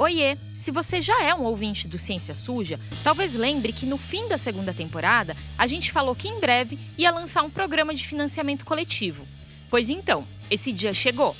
Oiê! Se você já é um ouvinte do Ciência Suja, talvez lembre que no fim da segunda temporada a gente falou que em breve ia lançar um programa de financiamento coletivo. Pois então, esse dia chegou.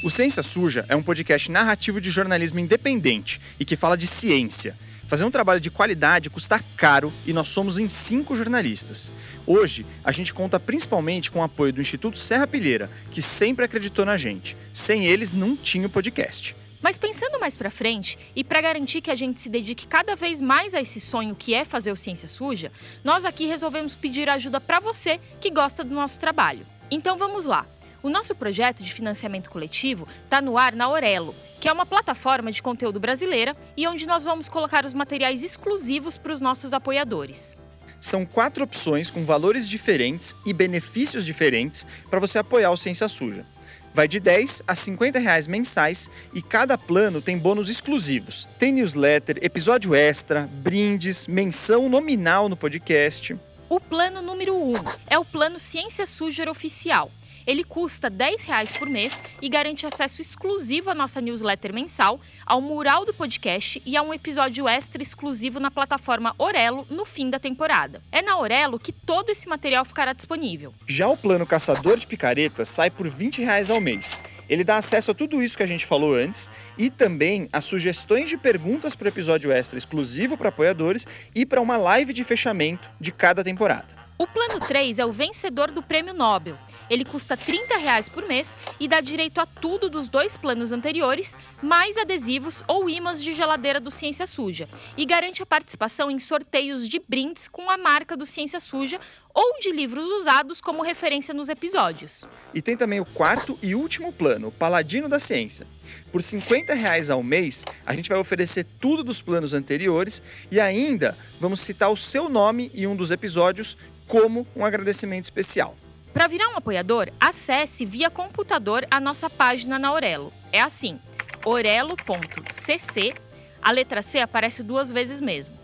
O Ciência Suja é um podcast narrativo de jornalismo independente e que fala de ciência. Fazer um trabalho de qualidade custa caro e nós somos em cinco jornalistas. Hoje, a gente conta principalmente com o apoio do Instituto Serra Pilheira, que sempre acreditou na gente. Sem eles, não tinha o podcast. Mas pensando mais para frente e para garantir que a gente se dedique cada vez mais a esse sonho que é fazer o Ciência Suja, nós aqui resolvemos pedir ajuda para você que gosta do nosso trabalho. Então vamos lá. O nosso projeto de financiamento coletivo está no ar na Orelo, que é uma plataforma de conteúdo brasileira e onde nós vamos colocar os materiais exclusivos para os nossos apoiadores. São quatro opções com valores diferentes e benefícios diferentes para você apoiar o Ciência Suja. Vai de 10 a 50 reais mensais e cada plano tem bônus exclusivos. Tem newsletter, episódio extra, brindes, menção nominal no podcast. O plano número 1 um é o plano Ciência Suja Oficial. Ele custa R$ 10 por mês e garante acesso exclusivo à nossa newsletter mensal, ao mural do podcast e a um episódio extra exclusivo na plataforma Orelo no fim da temporada. É na Orelo que todo esse material ficará disponível. Já o plano Caçador de Picaretas sai por 20 reais ao mês. Ele dá acesso a tudo isso que a gente falou antes e também a sugestões de perguntas para o episódio extra exclusivo para apoiadores e para uma live de fechamento de cada temporada. O plano 3 é o vencedor do prêmio Nobel. Ele custa 30 reais por mês e dá direito a tudo dos dois planos anteriores, mais adesivos ou imãs de geladeira do Ciência Suja, e garante a participação em sorteios de brindes com a marca do Ciência Suja ou de livros usados como referência nos episódios. E tem também o quarto e último plano, Paladino da Ciência. Por 50 reais ao mês, a gente vai oferecer tudo dos planos anteriores e ainda vamos citar o seu nome em um dos episódios como um agradecimento especial. Para virar um apoiador, acesse via computador a nossa página na Orelo. É assim: orelo.cc, a letra C aparece duas vezes mesmo,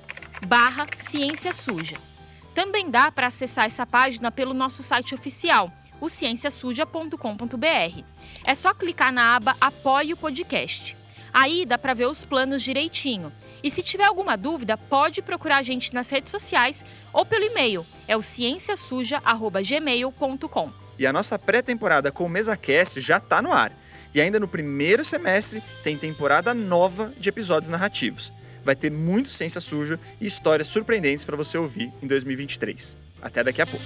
barra Ciência Suja. Também dá para acessar essa página pelo nosso site oficial, o cienciasuja.com.br. É só clicar na aba Apoie o Podcast. Aí dá para ver os planos direitinho. E se tiver alguma dúvida, pode procurar a gente nas redes sociais ou pelo e-mail. É o cienciasuja@gmail.com. E a nossa pré-temporada com o MesaCast já está no ar. E ainda no primeiro semestre tem temporada nova de episódios narrativos. Vai ter muito ciência suja e histórias surpreendentes para você ouvir em 2023. Até daqui a pouco.